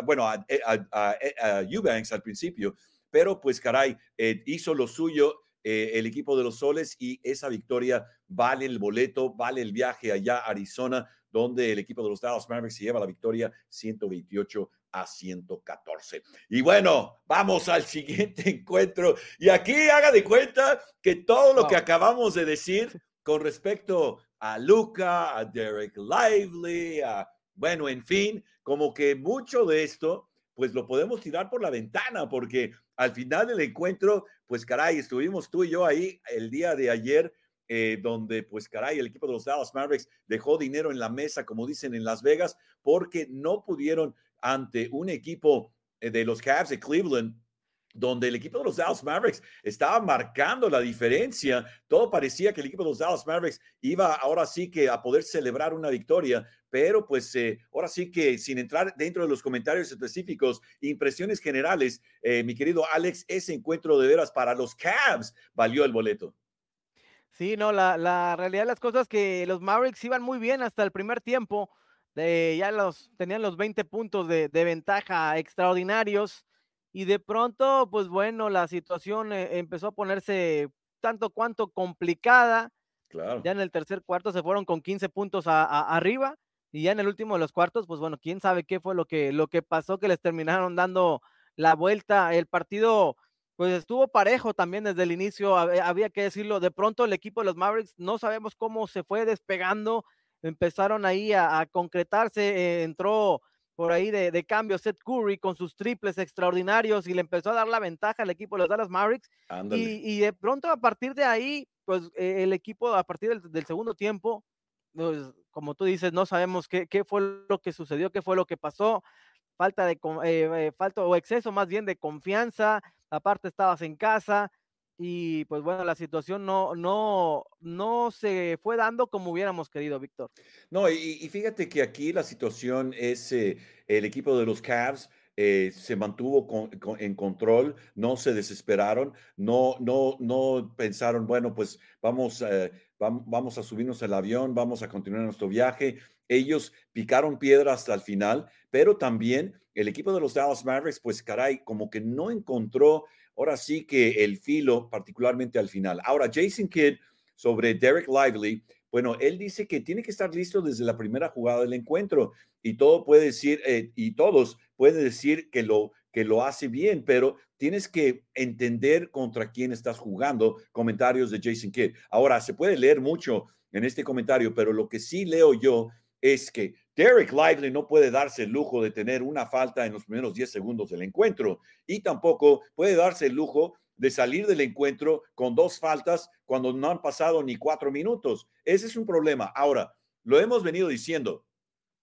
bueno, a, Eubanks al principio, pero pues caray, eh, hizo lo suyo eh, el equipo de los Soles y esa victoria vale el boleto, vale el viaje allá a Arizona, donde el equipo de los Dallas Mavericks se lleva la victoria 128 a 114. Y bueno, vamos al siguiente encuentro. Y aquí haga de cuenta que todo lo que acabamos de decir con respecto a Luca, a Derek Lively, a Bueno, en fin, como que mucho de esto, pues lo podemos tirar por la ventana, porque al final del encuentro, pues caray, estuvimos tú y yo ahí el día de ayer, eh, donde pues caray, el equipo de los Dallas Mavericks dejó dinero en la mesa, como dicen en Las Vegas, porque no pudieron ante un equipo eh, de los Cavs de Cleveland donde el equipo de los Dallas Mavericks estaba marcando la diferencia. Todo parecía que el equipo de los Dallas Mavericks iba ahora sí que a poder celebrar una victoria, pero pues eh, ahora sí que sin entrar dentro de los comentarios específicos, impresiones generales, eh, mi querido Alex, ese encuentro de veras para los Cavs valió el boleto. Sí, no, la, la realidad de las cosas es que los Mavericks iban muy bien hasta el primer tiempo. De, ya los tenían los 20 puntos de, de ventaja extraordinarios y de pronto, pues bueno, la situación eh, empezó a ponerse tanto cuanto complicada. Claro. Ya en el tercer cuarto se fueron con 15 puntos arriba y ya en el último de los cuartos, pues bueno, quién sabe qué fue lo que, lo que pasó que les terminaron dando la vuelta. El partido, pues estuvo parejo también desde el inicio, había que decirlo. De pronto el equipo de los Mavericks, no sabemos cómo se fue despegando, empezaron ahí a, concretarse, eh, entró por ahí de, cambio Seth Curry con sus triples extraordinarios y le empezó a dar la ventaja al equipo de los Dallas Mavericks. Y, de pronto a partir de ahí, pues eh, el equipo a partir del, segundo tiempo, pues, como tú dices, no sabemos qué, qué, fue lo que sucedió, qué fue lo que pasó. Falta de eh, eh, falta o exceso más bien de confianza. Aparte estabas en casa, y pues bueno, la situación no, no, no se fue dando como hubiéramos querido, Víctor. No, y, fíjate que aquí la situación es eh, el equipo de los Cavs. Eh, se mantuvo en control, no se desesperaron, no, no, no pensaron, bueno, pues vamos, eh, vamos, vamos a subirnos al avión, vamos a continuar nuestro viaje. Ellos picaron piedra hasta el final, pero también el equipo de los Dallas Mavericks, pues caray, como que no encontró ahora sí que el filo, particularmente al final. Ahora, Jason Kidd sobre Derek Lively, bueno, él dice que tiene que estar listo desde la primera jugada del encuentro y todo puede decir, eh, y todos pueden decir que lo, que lo hace bien, pero tienes que entender contra quién estás jugando. Comentarios de Jason Kidd. Ahora, se puede leer mucho en este comentario, pero lo que sí leo yo es que Derek Lively no puede darse el lujo de tener una falta en los primeros 10 segundos del encuentro y tampoco puede darse el lujo de salir del encuentro con dos faltas cuando no han pasado ni cuatro minutos. Ese es un problema. Ahora, lo hemos venido diciendo.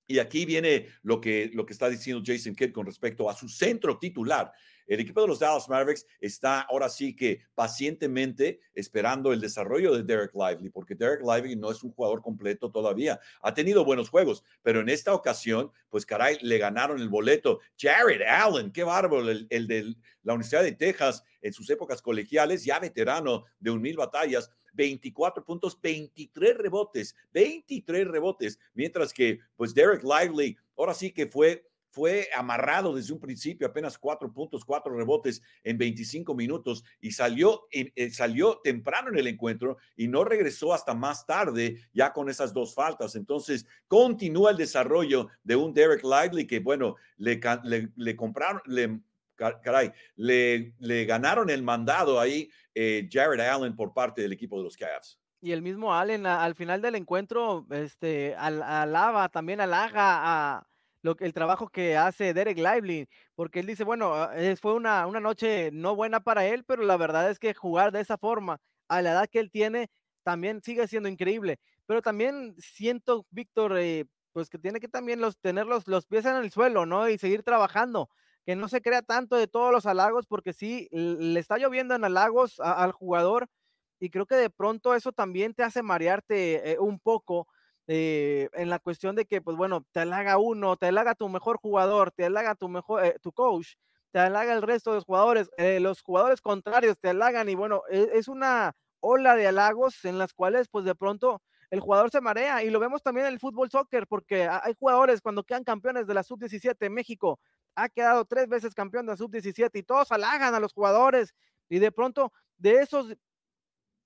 Y aquí viene lo que, lo que está diciendo Jason Kidd con respecto a su centro titular. El equipo de los Dallas Mavericks está ahora sí que pacientemente esperando el desarrollo de Derek Lively, porque Derek Lively no es un jugador completo todavía. Ha tenido buenos juegos, pero en esta ocasión, pues caray, le ganaron el boleto. Jared Allen, qué bárbaro, el, de la Universidad de Texas en sus épocas colegiales, ya veterano de un mil batallas. 24 puntos, 23 rebotes, 23 rebotes, mientras que pues Derek Lively ahora sí que fue fue amarrado desde un principio, apenas cuatro puntos, cuatro rebotes en 25 minutos y salió, eh, salió temprano en el encuentro y no regresó hasta más tarde ya con esas dos faltas. Entonces, continúa el desarrollo de un Derek Lively que, bueno, le, le, compraron, le, caray, le, le ganaron el mandado ahí eh, Jared Allen por parte del equipo de los Cavs. Y el mismo Allen al final del encuentro, este, alaba, también halaga a lo, el trabajo que hace Derek Lively, porque él dice, bueno, ah, fue una, una noche no buena para él, pero la verdad es que jugar de esa forma a la edad que él tiene también sigue siendo increíble. Pero también siento, Víctor, eh, pues que tiene que también los, tener los, pies en el suelo, ¿no? Y seguir trabajando, que no se crea tanto de todos los halagos, porque sí, le está lloviendo en halagos al jugador y creo que de pronto eso también te hace marearte eh, un poco eh, en la cuestión de que, pues bueno, te halaga uno, te halaga tu mejor jugador, te halaga tu mejor, eh, tu coach, te halaga el resto de los jugadores, eh, los jugadores contrarios te halagan y bueno, e, es, una ola de halagos en las cuales pues de pronto el jugador se marea y lo vemos también en el fútbol soccer porque hay jugadores cuando quedan campeones de la sub-17 México ha quedado tres veces campeón de la sub-17 y todos halagan a los jugadores y de pronto de esos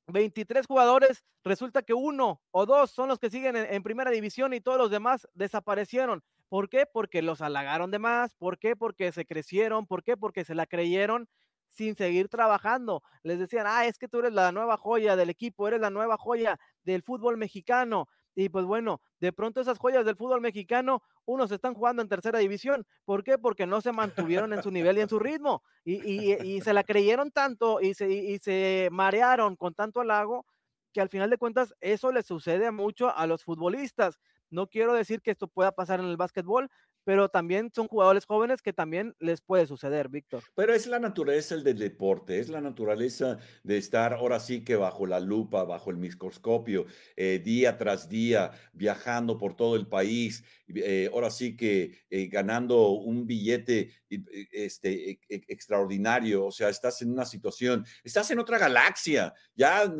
23 jugadores, resulta que uno o dos son los que siguen en, primera división y todos los demás desaparecieron. ¿Por qué? Porque los halagaron de más. ¿Por qué? Porque se crecieron. ¿Por qué? Porque se la creyeron sin seguir trabajando. Les decían, ah, es que tú eres la nueva joya del equipo, eres la nueva joya del fútbol mexicano. Y pues bueno, de pronto esas joyas del fútbol mexicano, unos están jugando en tercera división. ¿Por qué? Porque no se mantuvieron en su nivel y en su ritmo. Y, se la creyeron tanto y se, y se marearon con tanto halago que al final de cuentas eso le sucede mucho a los futbolistas. No quiero decir que esto pueda pasar en el básquetbol, pero también son jugadores jóvenes que también les puede suceder, Víctor. Pero es la naturaleza del deporte, es la naturaleza de estar ahora sí que bajo la lupa, bajo el microscopio, eh, día tras día, viajando por todo el país, eh, ahora sí que eh, ganando un billete este, e, e, extraordinario, o sea, estás en una situación, estás en otra galaxia, ya,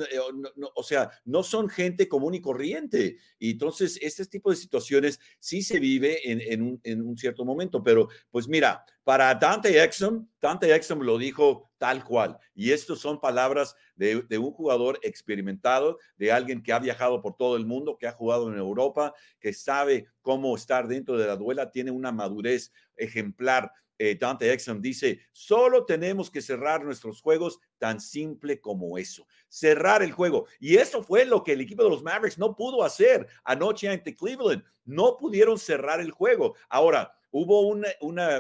o sea, no son gente común y corriente. Y entonces, este tipo de situaciones sí se vive en, un en un cierto momento. Pero pues mira, para Dante Exum, Dante Exum lo dijo tal cual. Y estas son palabras de, un jugador experimentado, de alguien que ha viajado por todo el mundo, que ha jugado en Europa, que sabe cómo estar dentro de la duela, tiene una madurez ejemplar. Eh, Dante Exum dice, solo tenemos que cerrar nuestros juegos tan simple como eso, cerrar el juego. Y eso fue lo que el equipo de los Mavericks no pudo hacer anoche ante Cleveland no pudieron cerrar el juego. Ahora, hubo una,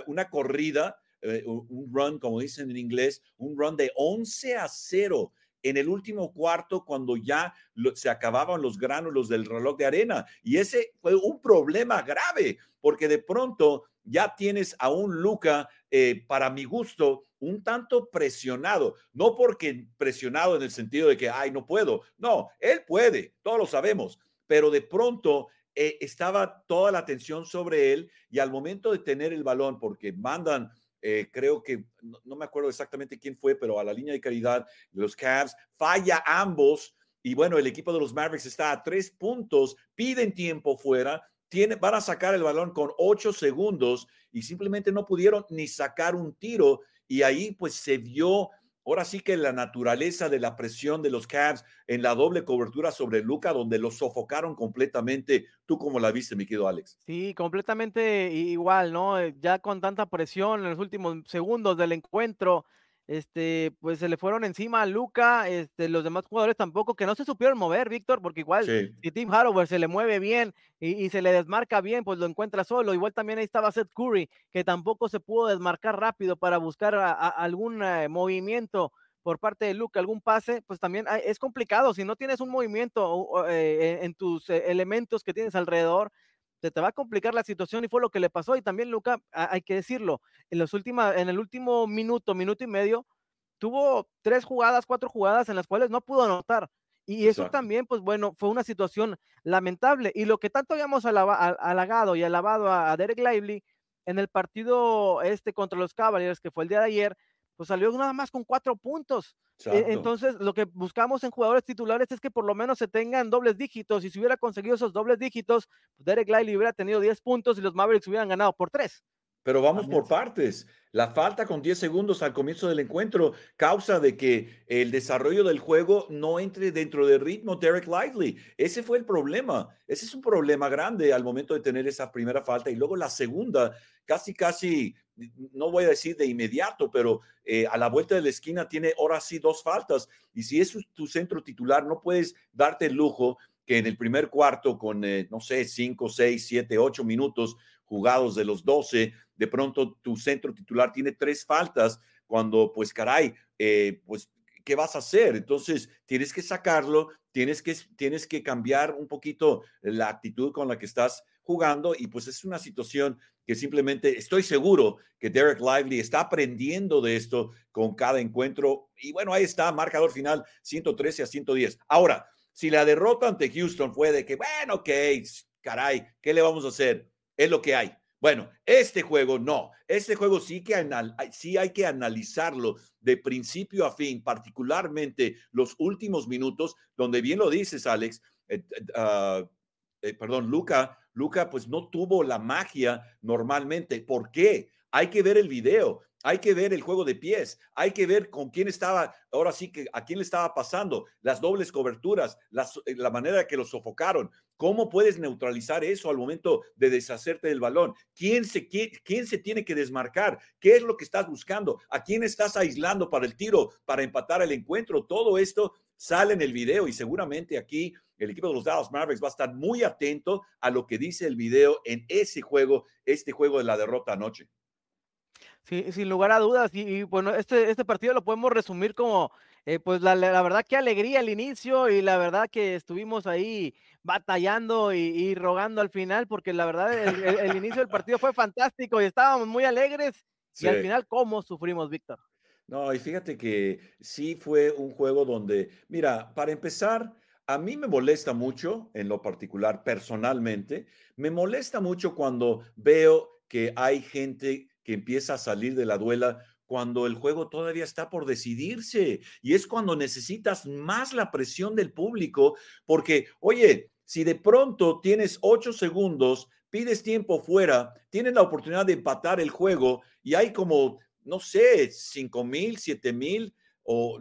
una, corrida, eh, un run, como dicen en inglés, un run de 11 a 0 en el último cuarto cuando ya se acababan los gránulos del reloj de arena. Y ese fue un problema grave, porque de pronto ya tienes a un Luca, eh, para mi gusto, un tanto presionado. No porque presionado en el sentido de que, ay, no puedo. No, él puede, todos lo sabemos. Pero de pronto eh, estaba toda la atención sobre él y al momento de tener el balón, porque mandan, eh, creo que, no, me acuerdo exactamente quién fue, pero a la línea de caridad, los Cavs, falla ambos y bueno, el equipo de los Mavericks está a tres puntos, piden tiempo fuera, tiene, van a sacar el balón con ocho segundos y simplemente no pudieron ni sacar un tiro y ahí pues se vio Ahora sí que la naturaleza de la presión de los Cavs en la doble cobertura sobre Luca, donde lo sofocaron completamente. ¿Tú cómo la viste, mi querido Alex? Sí, completamente igual, ¿no? Ya con tanta presión en los últimos segundos del encuentro, este, pues se le fueron encima a Luca, este, los demás jugadores tampoco, que no se supieron mover, Víctor, porque igual si Tim Harrower se le mueve bien y, se le desmarca bien, pues lo encuentra solo. Igual también ahí estaba Seth Curry, que tampoco se pudo desmarcar rápido para buscar algún eh, movimiento por parte de Luca, algún pase, pues también es complicado. Si no tienes un movimiento eh, en tus eh, elementos que tienes alrededor, se te va a complicar la situación y fue lo que le pasó. Y también Luca, hay que decirlo, en, los últimos, en el último minuto, minuto y medio, tuvo tres jugadas, cuatro jugadas en las cuales no pudo anotar. Y eso también, pues bueno, fue una situación lamentable. Y lo que tanto habíamos halagado y alabado a, a Derek Lively en el partido este contra los Cavaliers, que fue el día de ayer, pues salió nada más con cuatro puntos. E, entonces, lo que buscamos en jugadores titulares es que por lo menos se tengan dobles dígitos. Y si hubiera conseguido esos dobles dígitos, pues Derek Lively hubiera tenido 10 puntos y los Mavericks hubieran ganado por 3. Pero vamos por partes. La falta con 10 segundos al comienzo del encuentro causa de que el desarrollo del juego no entre dentro del ritmo Derek Lively. Ese fue el problema. Ese es un problema grande al momento de tener esa primera falta. Y luego la segunda, casi, casi no voy a decir de inmediato, pero eh, a la vuelta de la esquina tiene ahora sí dos faltas. Y si es tu centro titular, no puedes darte el lujo que en el primer cuarto, con, eh, no sé, cinco, seis, siete, ocho minutos jugados de los doce, de pronto tu centro titular tiene tres faltas, cuando, pues, caray, eh, pues, ¿qué vas a hacer? Entonces, tienes que sacarlo, tienes que, tienes que cambiar un poquito la actitud con la que estás jugando y pues es una situación que simplemente estoy seguro que Derek Lively está aprendiendo de esto con cada encuentro. Y bueno, ahí está, marcador final 113 a 110. Ahora, si la derrota ante Houston fue de que, bueno, ok, caray, ¿qué le vamos a hacer? Es lo que hay. Bueno, este juego no. Este juego sí, que sí hay que analizarlo de principio a fin, particularmente los últimos minutos, donde bien lo dices, Alex, eh, eh, perdón, Luca Luca pues no tuvo la magia normalmente. ¿Por qué? Hay que ver el video. Hay que ver el juego de pies, hay que ver con quién estaba, ahora sí que a quién le estaba pasando, las dobles coberturas, eh, la manera que lo sofocaron. ¿Cómo puedes neutralizar eso al momento de deshacerte del balón? ¿Quién se, quién se tiene que desmarcar? ¿Qué es lo que estás buscando? ¿A quién estás aislando para el tiro, para empatar el encuentro? Todo esto sale en el video y seguramente aquí el equipo de los Dallas Mavericks va a estar muy atento a lo que dice el video en ese juego, este juego de la derrota anoche. Sí, sin lugar a dudas. Y, bueno, este, este partido lo podemos resumir como, eh, pues la, verdad que alegría al inicio y la verdad que estuvimos ahí batallando y, rogando al final, porque la verdad el, inicio del partido fue fantástico y estábamos muy alegres. Y al final, ¿cómo sufrimos, Víctor? No, y fíjate que sí fue un juego donde, mira, para empezar, a mí me molesta mucho, en lo particular, personalmente, me molesta mucho cuando veo que hay gente que empieza a salir de la duela cuando el juego todavía está por decidirse. Y es cuando necesitas más la presión del público, porque, oye, si de pronto tienes ocho segundos, pides tiempo fuera, tienes la oportunidad de empatar el juego y hay como, no sé, cinco mil, siete mil o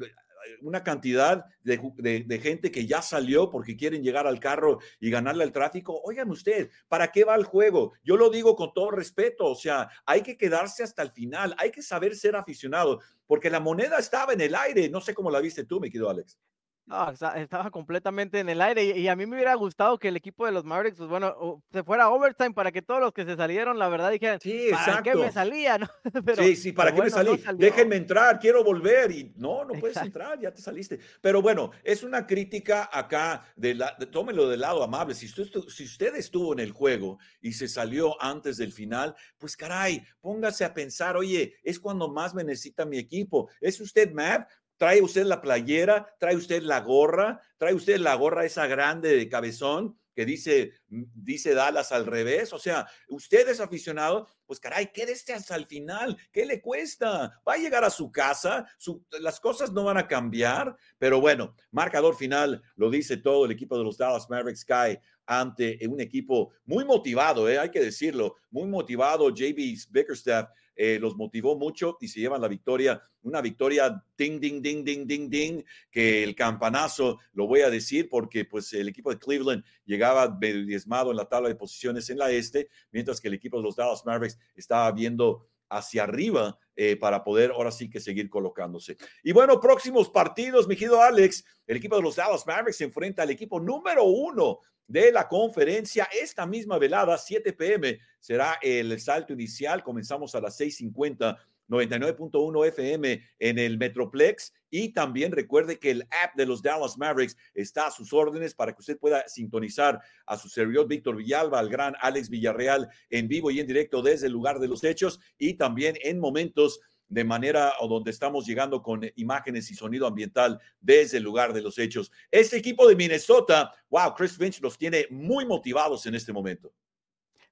una cantidad de, gente que ya salió porque quieren llegar al carro y ganarle al tráfico. Oigan usted, ¿para qué va el juego? Yo lo digo con todo respeto, o sea, hay que quedarse hasta el final, hay que saber ser aficionado, porque la moneda estaba en el aire. No sé cómo la viste tú, mi querido Alex. No, estaba completamente en el aire y, a mí me hubiera gustado que el equipo de los Mavericks, pues bueno, se fuera a overtime para que todos los que se salieron, la verdad, dijeran, sí, ¿para qué me salía? sí, sí, ¿para qué me salí? Déjenme entrar, quiero volver y no, no puedes entrar, ya te saliste. Pero bueno, es una crítica acá, de la, tómelo del lado amable. Si usted, si usted estuvo en el juego y se salió antes del final, pues caray, póngase a pensar, oye, es cuando más me necesita mi equipo. ¿Es usted mad? Trae usted la playera, trae usted la gorra, trae usted la gorra esa grande de cabezón que dice, mm, dice Dallas al revés. O sea, usted es aficionado, pues caray, quédese hasta el final. ¿Qué le cuesta? Va a llegar a su casa, las cosas no van a cambiar. Pero bueno, marcador final, lo dice todo el equipo de los Dallas Mavericks cae ante un equipo muy motivado, ¿eh? hay que decirlo, muy motivado. JB Bickerstaff eh, los motivó mucho y se llevan la victoria, una victoria ding, ding, ding, ding, ding, ding, que el campanazo, lo voy a decir porque pues el equipo de Cleveland llegaba diezmado en la tabla de posiciones en la este, mientras que el equipo de los Dallas Mavericks estaba viendo hacia arriba eh, para poder ahora sí que seguir colocándose. Y bueno, próximos partidos, mi querido Alex, el equipo de los Dallas Mavericks se enfrenta al equipo número uno de la conferencia. Esta misma velada, 7 pm, será el salto inicial. Comenzamos a las 6:50. 99.1 FM en el Metroplex y también recuerde que el app de los Dallas Mavericks está a sus órdenes para que usted pueda sintonizar a su servidor Víctor Villalba, al gran Alex Villarreal en vivo y en directo desde el lugar de los hechos y también en momentos de manera o donde estamos llegando con imágenes y sonido ambiental desde el lugar de los hechos. Este equipo de Minnesota, wow, Chris Finch los tiene muy motivados en este momento.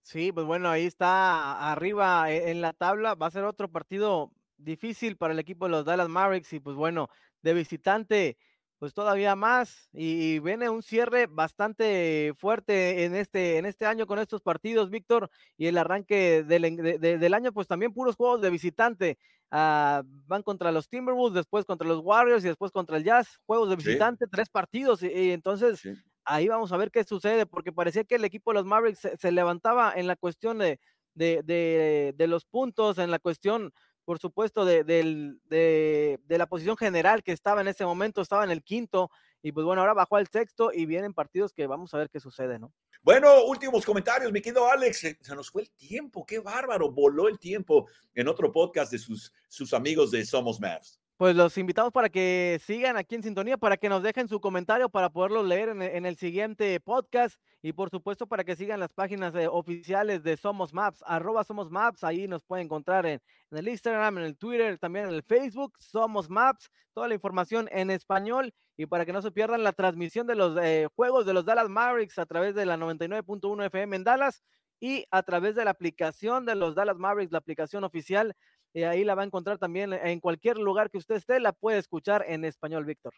Sí, pues bueno, ahí está arriba e, en la tabla. Va a ser otro partido difícil para el equipo de los Dallas Mavericks y pues bueno, de visitante pues todavía más y, viene un cierre bastante fuerte en este, en este año con estos partidos, Víctor, y el arranque del, del año, pues también puros juegos de visitante. Ah, van contra los Timberwolves, después contra los Warriors y después contra el Jazz, juegos de visitante, tres partidos, y, entonces ahí vamos a ver qué sucede, porque parecía que el equipo de los Mavericks se, levantaba en la cuestión de, de, de los puntos, en la cuestión por supuesto, de, de, la posición general que estaba en ese momento, estaba en el quinto, y pues bueno, ahora bajó al sexto y vienen partidos que vamos a ver qué sucede, ¿no? Bueno, últimos comentarios, mi querido Alex, se nos fue el tiempo, qué bárbaro, voló el tiempo en otro podcast de sus, sus amigos de Somos Mavs. Pues los invitamos para que sigan aquí en sintonía, para que nos dejen su comentario para poderlo leer en, el siguiente podcast y por supuesto para que sigan las páginas eh, oficiales de Somos Maps, arroba Somos Maps, ahí nos pueden encontrar en, el Instagram, en el Twitter, también en el Facebook, Somos Maps, toda la información en español y para que no se pierdan la transmisión de los eh, juegos de los Dallas Mavericks a través de la 99.1 FM en Dallas y a través de la aplicación de los Dallas Mavericks, la aplicación oficial y ahí la va a encontrar también en cualquier lugar que usted esté, la puede escuchar en español, Víctor.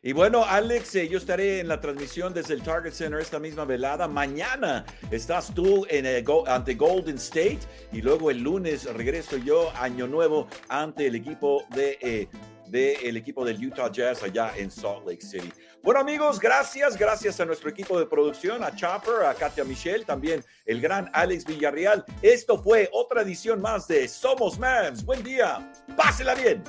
Y bueno, Alex, eh, yo estaré en la transmisión desde el Target Center esta misma velada. Mañana estás tú en ante Golden State y luego el lunes regreso yo, año nuevo, ante el equipo de... Eh, del equipo del Utah Jazz allá en Salt Lake City. Bueno amigos, gracias, gracias a nuestro equipo de producción, a Chopper, a Katia Michelle, también el gran Alex Villarreal. Esto fue otra edición más de Somos Mavs. Buen día, pásela bien.